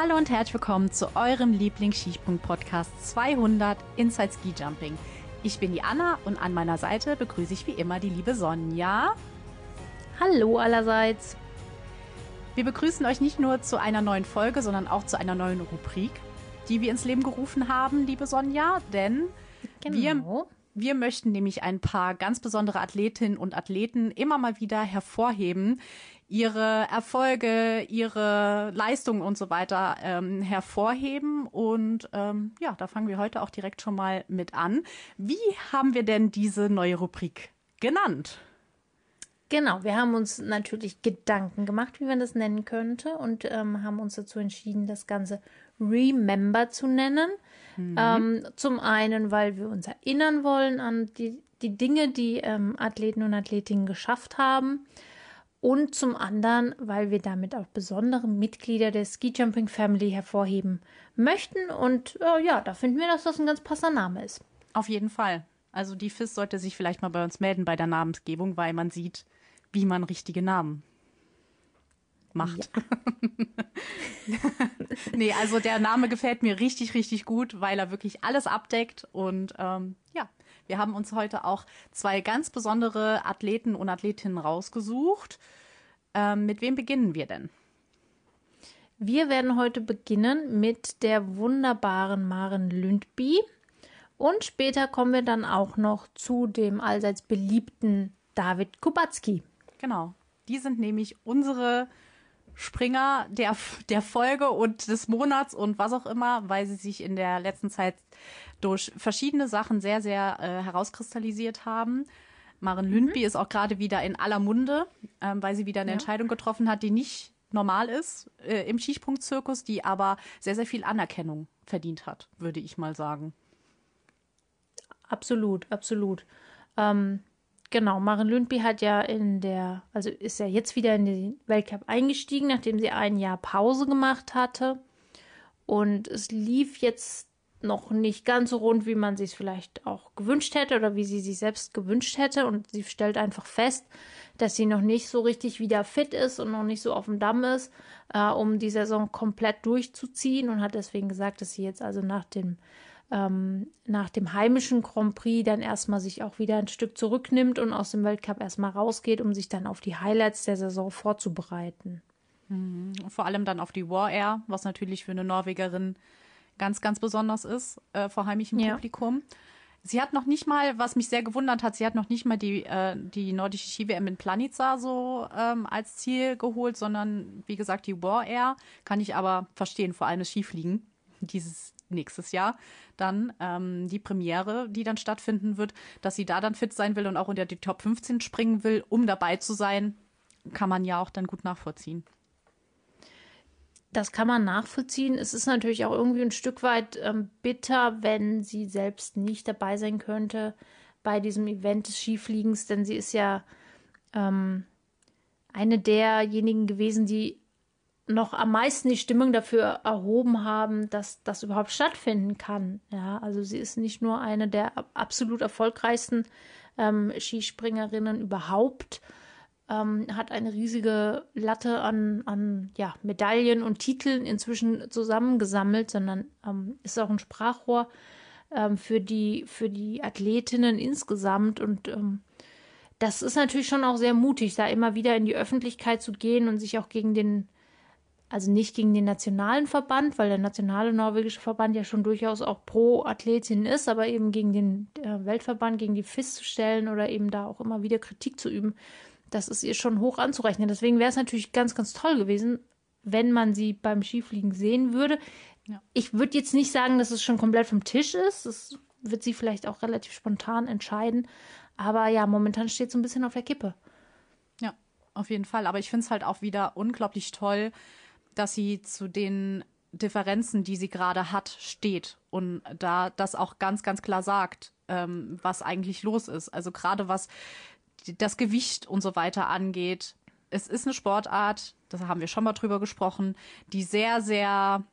Hallo und herzlich willkommen zu eurem Lieblings-Skisprung-Podcast 200 Inside Ski Jumping. Ich bin die Anna und an meiner Seite begrüße ich wie immer die liebe Sonja. Hallo allerseits. Wir begrüßen euch nicht nur zu einer neuen Folge, sondern auch zu einer neuen Rubrik, die wir ins Leben gerufen haben, liebe Sonja, denn genau. wir, wir möchten nämlich ein paar ganz besondere Athletinnen und Athleten immer mal wieder hervorheben, ihre Erfolge, ihre Leistungen und so weiter ähm, hervorheben. Und ähm, ja, da fangen wir heute auch direkt schon mal mit an. Wie haben wir denn diese neue Rubrik genannt? Genau, wir haben uns natürlich Gedanken gemacht, wie man das nennen könnte, und ähm, haben uns dazu entschieden, das Ganze Remember zu nennen. Mhm. Ähm, zum einen, weil wir uns erinnern wollen an die, die Dinge, die ähm, Athleten und Athletinnen geschafft haben und zum anderen, weil wir damit auch besondere Mitglieder der Ski Jumping Family hervorheben möchten. Und äh, ja, da finden wir, dass das ein ganz passender Name ist. Auf jeden Fall. Also die FIS sollte sich vielleicht mal bei uns melden bei der Namensgebung, weil man sieht, wie man richtige Namen macht. Ja. nee, also der Name gefällt mir richtig, richtig gut, weil er wirklich alles abdeckt. Und ähm, ja, wir haben uns heute auch zwei ganz besondere Athleten und Athletinnen rausgesucht. Ähm, mit wem beginnen wir denn? Wir werden heute beginnen mit der wunderbaren Maren Lündby. Und später kommen wir dann auch noch zu dem allseits beliebten David Kubacki. Genau. Die sind nämlich unsere Springer der, der Folge und des Monats und was auch immer, weil sie sich in der letzten Zeit durch verschiedene Sachen sehr, sehr äh, herauskristallisiert haben. Maren mhm. Lündby ist auch gerade wieder in aller Munde, ähm, weil sie wieder eine ja. Entscheidung getroffen hat, die nicht normal ist äh, im Skisprungzirkus, die aber sehr, sehr viel Anerkennung verdient hat, würde ich mal sagen. Absolut, absolut. Ähm, Genau, Maren Lündby hat ja in der, also ist ja jetzt wieder in den Weltcup eingestiegen, nachdem sie ein Jahr Pause gemacht hatte. Und es lief jetzt noch nicht ganz so rund, wie man sich es vielleicht auch gewünscht hätte oder wie sie sich selbst gewünscht hätte. Und sie stellt einfach fest, dass sie noch nicht so richtig wieder fit ist und noch nicht so auf dem Damm ist, äh, um die Saison komplett durchzuziehen und hat deswegen gesagt, dass sie jetzt also nach dem ähm, nach dem heimischen Grand Prix dann erstmal sich auch wieder ein Stück zurücknimmt und aus dem Weltcup erstmal rausgeht, um sich dann auf die Highlights der Saison vorzubereiten. Mhm. Vor allem dann auf die War Air, was natürlich für eine Norwegerin ganz, ganz besonders ist, äh, vor heimischem ja. Publikum. Sie hat noch nicht mal, was mich sehr gewundert hat, sie hat noch nicht mal die, äh, die nordische Ski-WM in Planica so ähm, als Ziel geholt, sondern wie gesagt die War Air. Kann ich aber verstehen, vor allem das Skifliegen dieses nächstes Jahr dann ähm, die Premiere, die dann stattfinden wird, dass sie da dann fit sein will und auch unter die Top 15 springen will, um dabei zu sein, kann man ja auch dann gut nachvollziehen. Das kann man nachvollziehen. Es ist natürlich auch irgendwie ein Stück weit ähm, bitter, wenn sie selbst nicht dabei sein könnte bei diesem Event des Skifliegens, denn sie ist ja ähm, eine derjenigen gewesen, die noch am meisten die Stimmung dafür erhoben haben, dass das überhaupt stattfinden kann. Ja, also sie ist nicht nur eine der absolut erfolgreichsten ähm, Skispringerinnen überhaupt, ähm, hat eine riesige Latte an, an ja, Medaillen und Titeln inzwischen zusammengesammelt, sondern ähm, ist auch ein Sprachrohr ähm, für die für die Athletinnen insgesamt und ähm, das ist natürlich schon auch sehr mutig, da immer wieder in die Öffentlichkeit zu gehen und sich auch gegen den also nicht gegen den nationalen Verband, weil der nationale norwegische Verband ja schon durchaus auch pro Athletin ist, aber eben gegen den äh, Weltverband, gegen die FIS zu stellen oder eben da auch immer wieder Kritik zu üben, das ist ihr schon hoch anzurechnen. Deswegen wäre es natürlich ganz, ganz toll gewesen, wenn man sie beim Skifliegen sehen würde. Ja. Ich würde jetzt nicht sagen, dass es schon komplett vom Tisch ist. Das wird sie vielleicht auch relativ spontan entscheiden. Aber ja, momentan steht so ein bisschen auf der Kippe. Ja, auf jeden Fall. Aber ich finde es halt auch wieder unglaublich toll, dass sie zu den Differenzen, die sie gerade hat, steht und da das auch ganz, ganz klar sagt, ähm, was eigentlich los ist. Also gerade was das Gewicht und so weiter angeht. Es ist eine Sportart, das haben wir schon mal drüber gesprochen, die sehr, sehr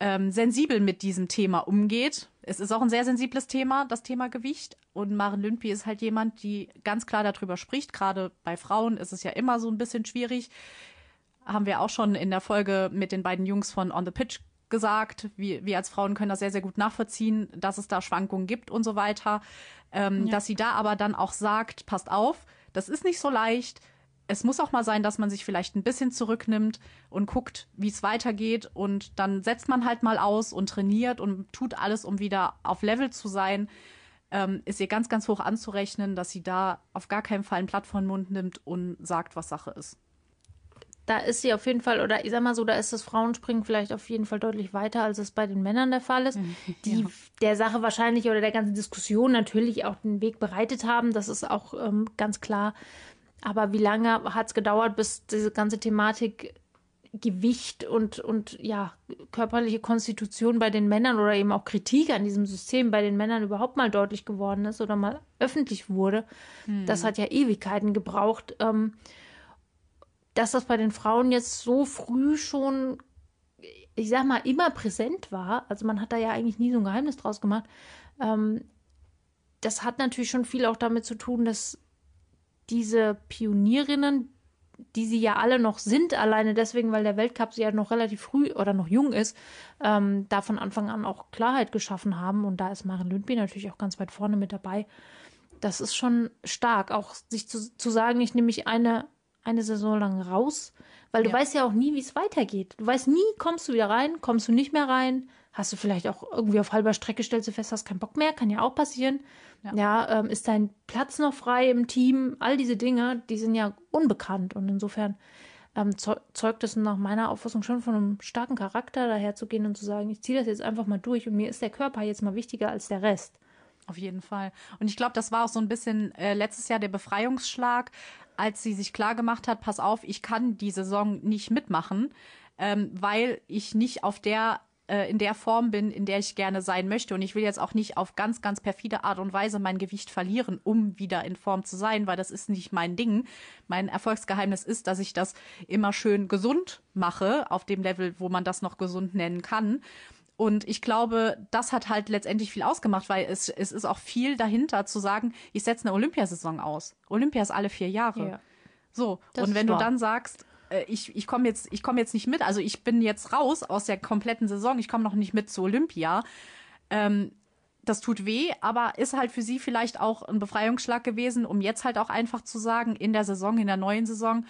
ähm, sensibel mit diesem Thema umgeht. Es ist auch ein sehr sensibles Thema, das Thema Gewicht. Und Maren Lündby ist halt jemand, die ganz klar darüber spricht. Gerade bei Frauen ist es ja immer so ein bisschen schwierig haben wir auch schon in der Folge mit den beiden Jungs von On the Pitch gesagt. Wir, wir als Frauen können das sehr, sehr gut nachvollziehen, dass es da Schwankungen gibt und so weiter. Ähm, ja. Dass sie da aber dann auch sagt, passt auf, das ist nicht so leicht. Es muss auch mal sein, dass man sich vielleicht ein bisschen zurücknimmt und guckt, wie es weitergeht. Und dann setzt man halt mal aus und trainiert und tut alles, um wieder auf Level zu sein. Ähm, ist ihr ganz, ganz hoch anzurechnen, dass sie da auf gar keinen Fall ein Blatt von Mund nimmt und sagt, was Sache ist da ist sie auf jeden Fall, oder ich sag mal so, da ist das Frauenspringen vielleicht auf jeden Fall deutlich weiter, als es bei den Männern der Fall ist, mhm. die ja. der Sache wahrscheinlich oder der ganzen Diskussion natürlich auch den Weg bereitet haben. Das ist auch ähm, ganz klar. Aber wie lange hat es gedauert, bis diese ganze Thematik Gewicht und, und ja, körperliche Konstitution bei den Männern oder eben auch Kritik an diesem System bei den Männern überhaupt mal deutlich geworden ist oder mal öffentlich wurde. Mhm. Das hat ja Ewigkeiten gebraucht. Ähm, dass das bei den Frauen jetzt so früh schon, ich sag mal, immer präsent war. Also man hat da ja eigentlich nie so ein Geheimnis draus gemacht. Ähm, das hat natürlich schon viel auch damit zu tun, dass diese Pionierinnen, die sie ja alle noch sind, alleine deswegen, weil der Weltcup sie ja noch relativ früh oder noch jung ist, ähm, da von Anfang an auch Klarheit geschaffen haben. Und da ist Maren Lündby natürlich auch ganz weit vorne mit dabei. Das ist schon stark, auch sich zu, zu sagen, ich nehme mich eine eine Saison lang raus, weil du ja. weißt ja auch nie, wie es weitergeht. Du weißt nie, kommst du wieder rein, kommst du nicht mehr rein, hast du vielleicht auch irgendwie auf halber Strecke stellst du fest, hast keinen Bock mehr, kann ja auch passieren. Ja, ja ähm, ist dein Platz noch frei im Team? All diese Dinge, die sind ja unbekannt und insofern ähm, zeugt es nach meiner Auffassung schon von einem starken Charakter, daherzugehen und zu sagen, ich ziehe das jetzt einfach mal durch und mir ist der Körper jetzt mal wichtiger als der Rest. Auf jeden Fall. Und ich glaube, das war auch so ein bisschen äh, letztes Jahr der Befreiungsschlag, als sie sich klar gemacht hat, pass auf, ich kann die Saison nicht mitmachen, ähm, weil ich nicht auf der äh, in der Form bin, in der ich gerne sein möchte. Und ich will jetzt auch nicht auf ganz, ganz perfide Art und Weise mein Gewicht verlieren, um wieder in Form zu sein, weil das ist nicht mein Ding. Mein Erfolgsgeheimnis ist, dass ich das immer schön gesund mache, auf dem Level, wo man das noch gesund nennen kann. Und ich glaube, das hat halt letztendlich viel ausgemacht, weil es, es ist auch viel dahinter zu sagen, ich setze eine Olympiasaison aus. Olympia ist alle vier Jahre. Ja. So. Das und wenn du dann sagst, äh, ich, ich komme jetzt, ich komme jetzt nicht mit, also ich bin jetzt raus aus der kompletten Saison, ich komme noch nicht mit zu Olympia. Ähm, das tut weh, aber ist halt für sie vielleicht auch ein Befreiungsschlag gewesen, um jetzt halt auch einfach zu sagen, in der Saison, in der neuen Saison,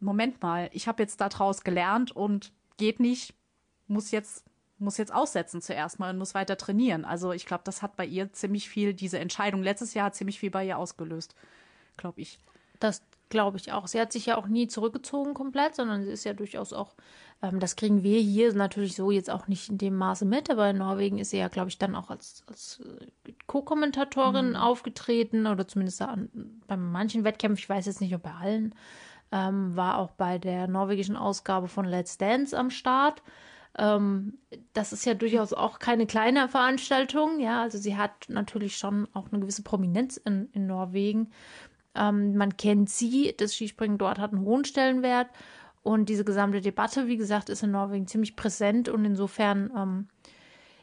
Moment mal, ich habe jetzt daraus gelernt und geht nicht, muss jetzt muss jetzt aussetzen zuerst mal und muss weiter trainieren. Also ich glaube, das hat bei ihr ziemlich viel, diese Entscheidung letztes Jahr hat ziemlich viel bei ihr ausgelöst, glaube ich. Das glaube ich auch. Sie hat sich ja auch nie zurückgezogen komplett, sondern sie ist ja durchaus auch, ähm, das kriegen wir hier natürlich so jetzt auch nicht in dem Maße mit, aber in Norwegen ist sie ja, glaube ich, dann auch als, als äh, Co-Kommentatorin mhm. aufgetreten oder zumindest an, bei manchen Wettkämpfen, ich weiß jetzt nicht, ob bei allen, ähm, war auch bei der norwegischen Ausgabe von Let's Dance am Start. Ähm, das ist ja durchaus auch keine kleine Veranstaltung. Ja, also sie hat natürlich schon auch eine gewisse Prominenz in, in Norwegen. Ähm, man kennt sie, das Skispringen dort hat einen hohen Stellenwert. Und diese gesamte Debatte, wie gesagt, ist in Norwegen ziemlich präsent und insofern, ähm,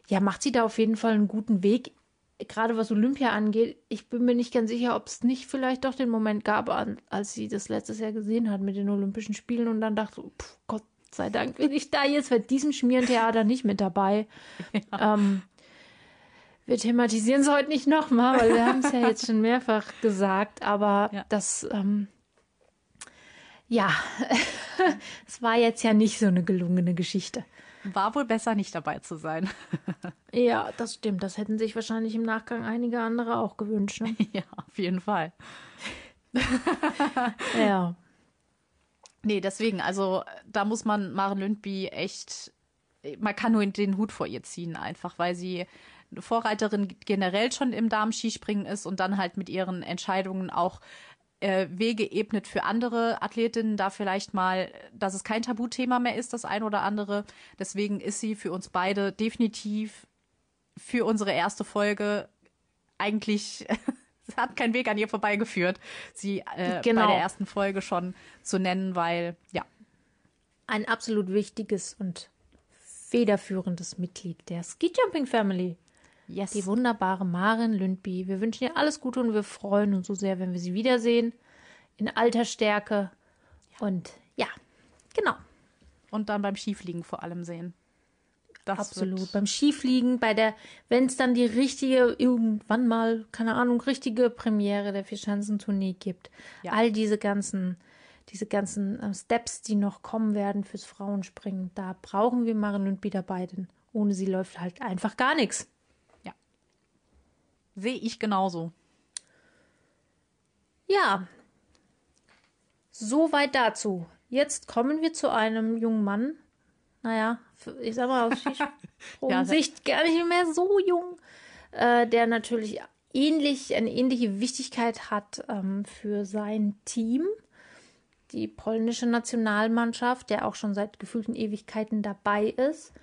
ja, macht sie da auf jeden Fall einen guten Weg. Gerade was Olympia angeht, ich bin mir nicht ganz sicher, ob es nicht vielleicht doch den Moment gab, als sie das letztes Jahr gesehen hat mit den Olympischen Spielen und dann dachte, pff, Gott sei Dank bin ich da jetzt bei diesem Schmierentheater nicht mit dabei. Ja. Ähm, wir thematisieren es heute nicht nochmal, weil wir haben es ja jetzt schon mehrfach gesagt, aber ja. das, ähm, ja, es war jetzt ja nicht so eine gelungene Geschichte. War wohl besser, nicht dabei zu sein. ja, das stimmt. Das hätten sich wahrscheinlich im Nachgang einige andere auch gewünscht. Ne? Ja, auf jeden Fall. ja. Nee, deswegen, also da muss man Maren Lündby echt, man kann nur den Hut vor ihr ziehen, einfach, weil sie eine Vorreiterin generell schon im Damen-Skispringen ist und dann halt mit ihren Entscheidungen auch äh, Wege ebnet für andere Athletinnen, da vielleicht mal, dass es kein Tabuthema mehr ist, das ein oder andere. Deswegen ist sie für uns beide definitiv für unsere erste Folge eigentlich es hat kein Weg an ihr vorbeigeführt, sie äh, genau. bei der ersten Folge schon zu nennen, weil ja. Ein absolut wichtiges und federführendes Mitglied der Ski Jumping Family. Yes. Die wunderbare Maren Lündby. Wir wünschen ihr alles Gute und wir freuen uns so sehr, wenn wir sie wiedersehen. In alter Stärke. Ja. Und ja, genau. Und dann beim Skifliegen vor allem sehen. Das Absolut. Beim Skifliegen, bei der, wenn es dann die richtige, irgendwann mal, keine Ahnung, richtige Premiere der Vierschanzentournee gibt. Ja. All diese ganzen, diese ganzen äh, Steps, die noch kommen werden fürs Frauenspringen, da brauchen wir Maren Lündby dabei, denn ohne sie läuft halt einfach gar nichts. Sehe ich genauso. Ja, soweit dazu. Jetzt kommen wir zu einem jungen Mann. Naja, ich sag mal aus Skisprung-Sicht gar nicht mehr so jung, äh, der natürlich ähnlich, eine ähnliche Wichtigkeit hat ähm, für sein Team. Die polnische Nationalmannschaft, der auch schon seit gefühlten Ewigkeiten dabei ist.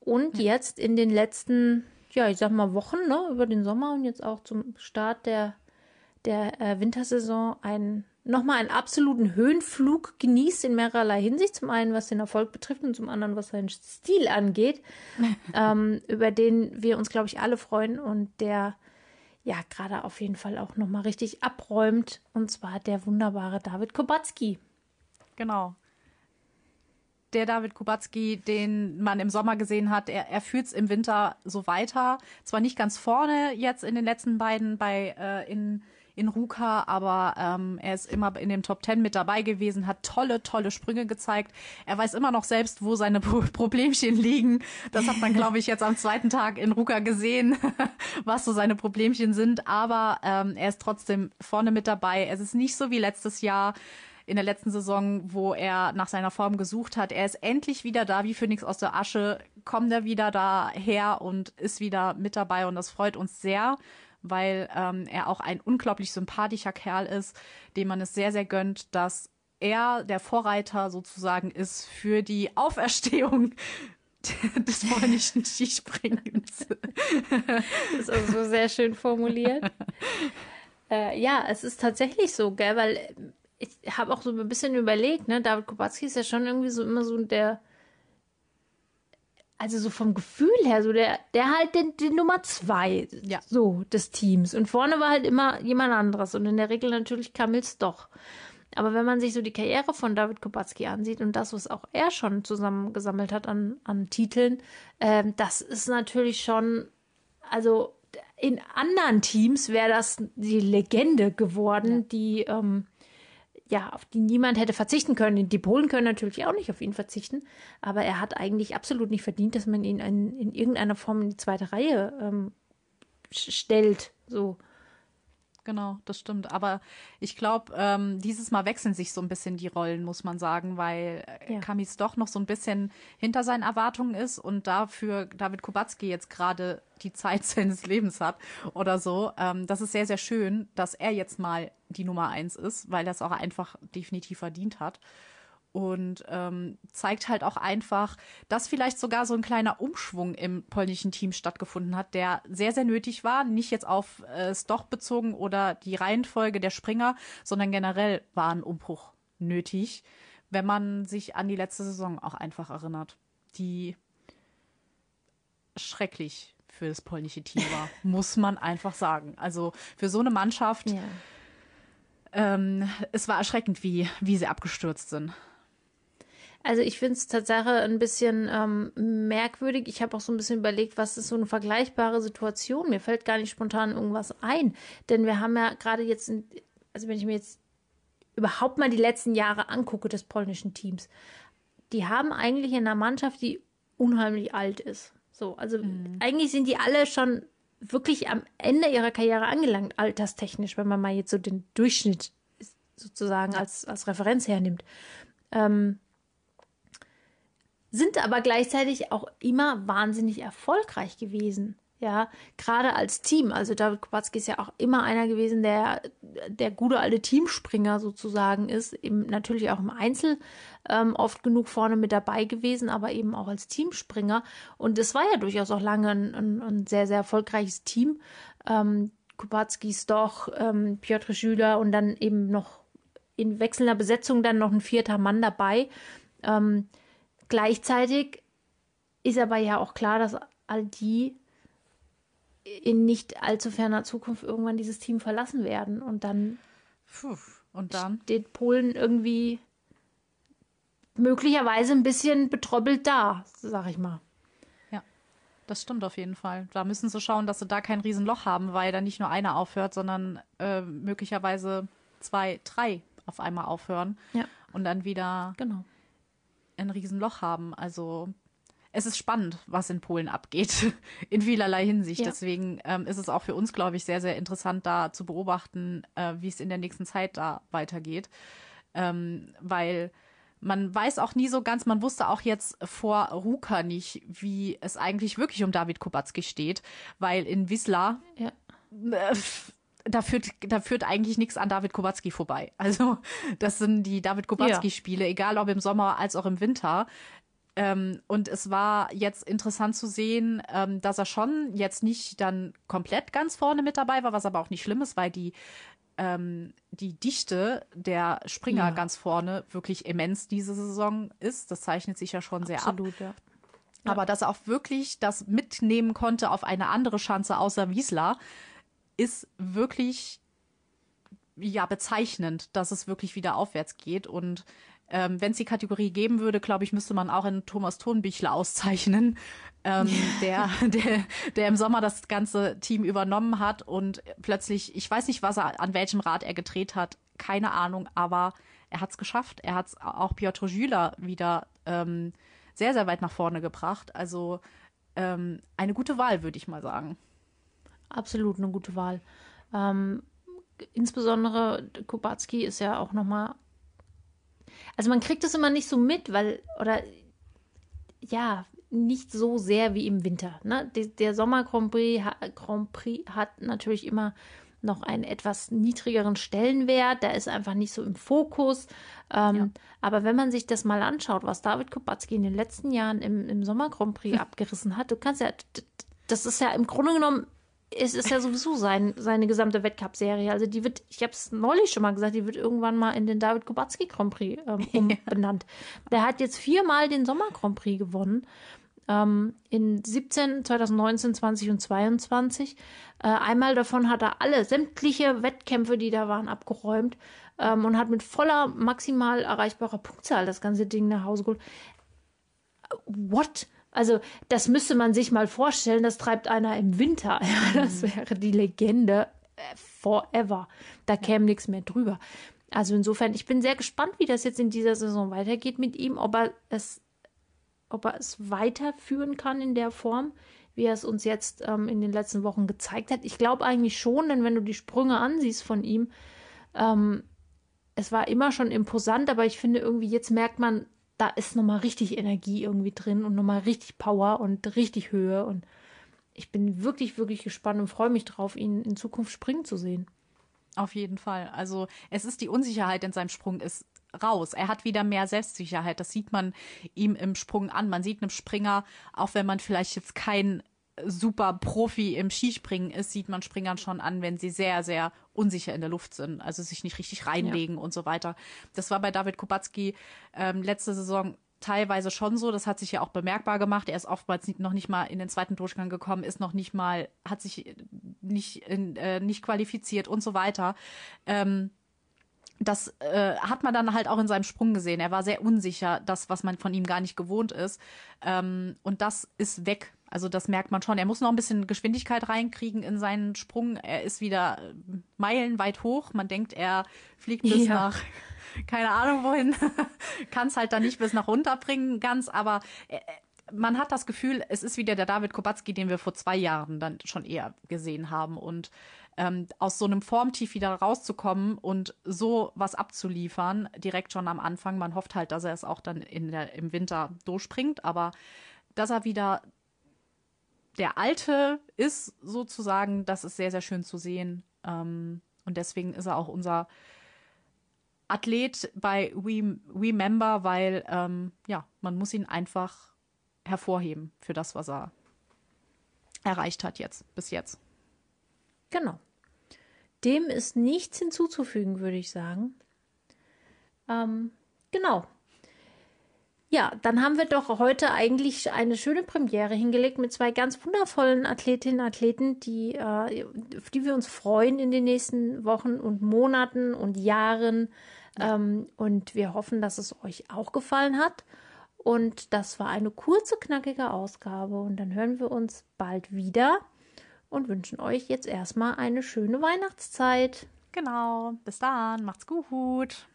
Und jetzt in den letzten, ja, ich sag mal Wochen, ne, über den Sommer und jetzt auch zum Start der der äh, Wintersaison einen nochmal einen absoluten Höhenflug genießt in mehrerlei Hinsicht. Zum einen, was den Erfolg betrifft und zum anderen, was seinen Stil angeht, ähm, über den wir uns, glaube ich, alle freuen und der ja gerade auf jeden Fall auch nochmal richtig abräumt. Und zwar der wunderbare David Kubacki. Genau. Der David Kubacki, den man im Sommer gesehen hat, er, er führt es im Winter so weiter. Zwar nicht ganz vorne jetzt in den letzten beiden bei äh, in in Ruka, aber ähm, er ist immer in dem Top Ten mit dabei gewesen, hat tolle, tolle Sprünge gezeigt. Er weiß immer noch selbst, wo seine Pro Problemchen liegen. Das hat man, glaube ich, jetzt am zweiten Tag in Ruka gesehen, was so seine Problemchen sind. Aber ähm, er ist trotzdem vorne mit dabei. Es ist nicht so wie letztes Jahr in der letzten Saison, wo er nach seiner Form gesucht hat. Er ist endlich wieder da, wie Phoenix aus der Asche, kommt er wieder daher und ist wieder mit dabei und das freut uns sehr, weil ähm, er auch ein unglaublich sympathischer Kerl ist, dem man es sehr, sehr gönnt, dass er der Vorreiter sozusagen ist für die Auferstehung des polnischen Skispringens. Das ist also so sehr schön formuliert. äh, ja, es ist tatsächlich so, gell, weil ich habe auch so ein bisschen überlegt, ne, David Kubacki ist ja schon irgendwie so immer so der, also so vom Gefühl her, so der, der halt den, die Nummer zwei, Ja. so des Teams. Und vorne war halt immer jemand anderes und in der Regel natürlich Kamils doch. Aber wenn man sich so die Karriere von David Kubacki ansieht und das, was auch er schon zusammengesammelt hat an, an Titeln, ähm, das ist natürlich schon, also in anderen Teams wäre das die Legende geworden, die ähm, ja, auf die niemand hätte verzichten können. Die Polen können natürlich auch nicht auf ihn verzichten, aber er hat eigentlich absolut nicht verdient, dass man ihn in, in irgendeiner Form in die zweite Reihe ähm, stellt. So. Genau, das stimmt. Aber ich glaube, ähm, dieses Mal wechseln sich so ein bisschen die Rollen, muss man sagen, weil äh, Ja. Kamis doch noch so ein bisschen hinter seinen Erwartungen ist und dafür David Kubacki jetzt gerade die Zeit seines Lebens hat oder so. Ähm, das ist sehr, sehr schön, dass er jetzt mal die Nummer eins ist, weil das auch einfach definitiv verdient hat. Und ähm, zeigt halt auch einfach, dass vielleicht sogar so ein kleiner Umschwung im polnischen Team stattgefunden hat, der sehr, sehr nötig war. Nicht jetzt auf äh, Stoch bezogen oder die Reihenfolge der Springer, sondern generell war ein Umbruch nötig, wenn man sich an die letzte Saison auch einfach erinnert, die schrecklich für das polnische Team war, muss man einfach sagen. Also für so eine Mannschaft, Ja. ähm, es war erschreckend, wie, wie sie abgestürzt sind. Also ich finde es tatsächlich ein bisschen ähm, merkwürdig. Ich habe auch so ein bisschen überlegt, was ist so eine vergleichbare Situation. Mir fällt gar nicht spontan irgendwas ein. Denn wir haben ja gerade jetzt, in, also wenn ich mir jetzt überhaupt mal die letzten Jahre angucke des polnischen Teams, die haben eigentlich in einer Mannschaft, die unheimlich alt ist. So, also eigentlich sind die alle schon wirklich am Ende ihrer Karriere angelangt, alterstechnisch, wenn man mal jetzt so den Durchschnitt sozusagen als, als Referenz hernimmt. Ähm, sind aber gleichzeitig auch immer wahnsinnig erfolgreich gewesen. Ja, gerade als Team. Also David Kubacki ist ja auch immer einer gewesen, der der gute alte Teamspringer sozusagen ist. Eben natürlich auch im Einzel ähm, oft genug vorne mit dabei gewesen, aber eben auch als Teamspringer. Und es war ja durchaus auch lange ein, ein, ein sehr, sehr erfolgreiches Team. Ähm, Kubacki, Stoch, ähm, Piotr Schüler und dann eben noch in wechselnder Besetzung dann noch ein vierter Mann dabei. Ähm, Gleichzeitig ist aber ja auch klar, dass all die in nicht allzu ferner Zukunft irgendwann dieses Team verlassen werden. Und dann Puh. Und dann? steht Polen irgendwie möglicherweise ein bisschen betroppelt da, sag ich mal. Ja. das stimmt auf jeden Fall. Da müssen sie schauen, dass sie da kein Riesenloch haben, weil da nicht nur einer aufhört, sondern äh, möglicherweise zwei, drei auf einmal aufhören Ja. und dann wieder Genau. Ein Riesenloch haben. Also es ist spannend, was in Polen abgeht, in vielerlei Hinsicht. Ja. Deswegen ähm, ist es auch für uns, glaube ich, sehr, sehr interessant, da zu beobachten, äh, wie es in der nächsten Zeit da weitergeht. Ähm, weil man weiß auch nie so ganz, man wusste auch jetzt vor Ruka nicht, wie es eigentlich wirklich um David Kubacki steht, weil in Wisla Ja. äh, da führt, da führt eigentlich nichts an David Kubacki vorbei. Also das sind die David Kubacki-Spiele, egal ob im Sommer als auch im Winter. Ähm, und es war jetzt interessant zu sehen, ähm, dass er schon jetzt nicht dann komplett ganz vorne mit dabei war, was aber auch nicht schlimm ist, weil die, ähm, die Dichte der Springer Ja. ganz vorne wirklich immens diese Saison ist. Das zeichnet sich ja schon sehr ab. Absolut, ja. Aber dass er auch wirklich das mitnehmen konnte auf eine andere Schanze außer Wiesla, ist wirklich ja bezeichnend, dass es wirklich wieder aufwärts geht. Und ähm, wenn es die Kategorie geben würde, glaube ich, müsste man auch einen Thomas Thunbichler auszeichnen, ähm, der, der, der im Sommer das ganze Team übernommen hat und plötzlich, ich weiß nicht, was er, an welchem Rad er gedreht hat, keine Ahnung, aber er hat es geschafft. Er hat auch Piotr Jüler wieder ähm, sehr, sehr weit nach vorne gebracht. Also ähm, eine gute Wahl, würde ich mal sagen. Absolut eine gute Wahl. Ähm, insbesondere Kubacki ist ja auch nochmal. Also man kriegt es immer nicht so mit, weil, oder ja, nicht so sehr wie im Winter. Ne? Der, der Sommer Grand Prix, Grand Prix hat natürlich immer noch einen etwas niedrigeren Stellenwert, der ist einfach nicht so im Fokus. Ähm, Ja. Aber wenn man sich das mal anschaut, was David Kubacki in den letzten Jahren im, im Sommer Grand Prix abgerissen hat, du kannst ja, das ist ja im Grunde genommen, es ist ja sowieso sein, seine gesamte Wettcup-Serie. Also die wird, ich habe es neulich schon mal gesagt, die wird irgendwann mal in den David Kubacki Grand Prix ähm, umbenannt. Der hat jetzt viermal den Sommer Grand Prix gewonnen. Ähm, in 17, 2019, 20 und 22. Äh, einmal davon hat er alle sämtliche Wettkämpfe, die da waren, abgeräumt ähm, und hat mit voller maximal erreichbarer Punktzahl das ganze Ding nach Hause geholt. What? Also, das müsste man sich mal vorstellen, das treibt einer im Winter. Ja, das wäre die Legende äh, forever. Da käme nichts mehr drüber. Also insofern, ich bin sehr gespannt, wie das jetzt in dieser Saison weitergeht mit ihm, ob er es, ob er es weiterführen kann in der Form, wie er es uns jetzt ähm, in den letzten Wochen gezeigt hat. Ich glaube eigentlich schon, denn wenn du die Sprünge ansiehst von ihm, ähm, es war immer schon imposant, aber ich finde irgendwie, jetzt merkt man, da ist nochmal richtig Energie irgendwie drin und nochmal richtig Power und richtig Höhe. Und ich bin wirklich, wirklich gespannt und freue mich drauf, ihn in Zukunft springen zu sehen. Auf jeden Fall. Also es ist die Unsicherheit in seinem Sprung ist raus. Er hat wieder mehr Selbstsicherheit. Das sieht man ihm im Sprung an. Man sieht einem Springer, auch wenn man vielleicht jetzt kein super Profi im Skispringen ist, sieht man Springern schon an, wenn sie sehr, sehr unsicher in der Luft sind, also sich nicht richtig reinlegen und so weiter. Das war bei David Kubacki ähm, letzte Saison teilweise schon so. Das hat sich ja auch bemerkbar gemacht. Er ist oftmals noch nicht mal in den zweiten Durchgang gekommen, ist noch nicht mal, hat sich nicht, in, äh, nicht qualifiziert und so weiter. Ähm, das äh, hat man dann halt auch in seinem Sprung gesehen. Er war sehr unsicher, das, was man von ihm gar nicht gewohnt ist. Ähm, und das ist weg. Also das merkt man schon. Er muss noch ein bisschen Geschwindigkeit reinkriegen in seinen Sprung. Er ist wieder äh, meilenweit hoch. Man denkt, er fliegt bis Ja. nach keine Ahnung wohin. Kann es halt dann nicht bis nach runter bringen ganz, aber äh, man hat das Gefühl, es ist wieder der David Kubacki, den wir vor zwei Jahren dann schon eher gesehen haben. Und ähm, aus so einem Formtief wieder rauszukommen und so was abzuliefern, direkt schon am Anfang. Man hofft halt, dass er es auch dann in der, im Winter durchspringt, aber dass er wieder der Alte ist, sozusagen, das ist sehr, sehr schön zu sehen. Ähm, und deswegen ist er auch unser Athlet bei We, We Member, weil ähm, ja, man muss ihn einfach hervorheben für das, was er erreicht hat jetzt, bis jetzt. Genau. Dem ist nichts hinzuzufügen, würde ich sagen. Ähm, genau. Ja, dann haben wir doch heute eigentlich eine schöne Premiere hingelegt mit zwei ganz wundervollen Athletinnen und Athleten, die, äh, auf die wir uns freuen in den nächsten Wochen und Monaten und Jahren. Ähm, und wir hoffen, dass es euch auch gefallen hat. Und das war eine kurze, knackige Ausgabe. Und dann hören wir uns bald wieder und wünschen euch jetzt erstmal eine schöne Weihnachtszeit. Genau. Bis dann. Macht's gut.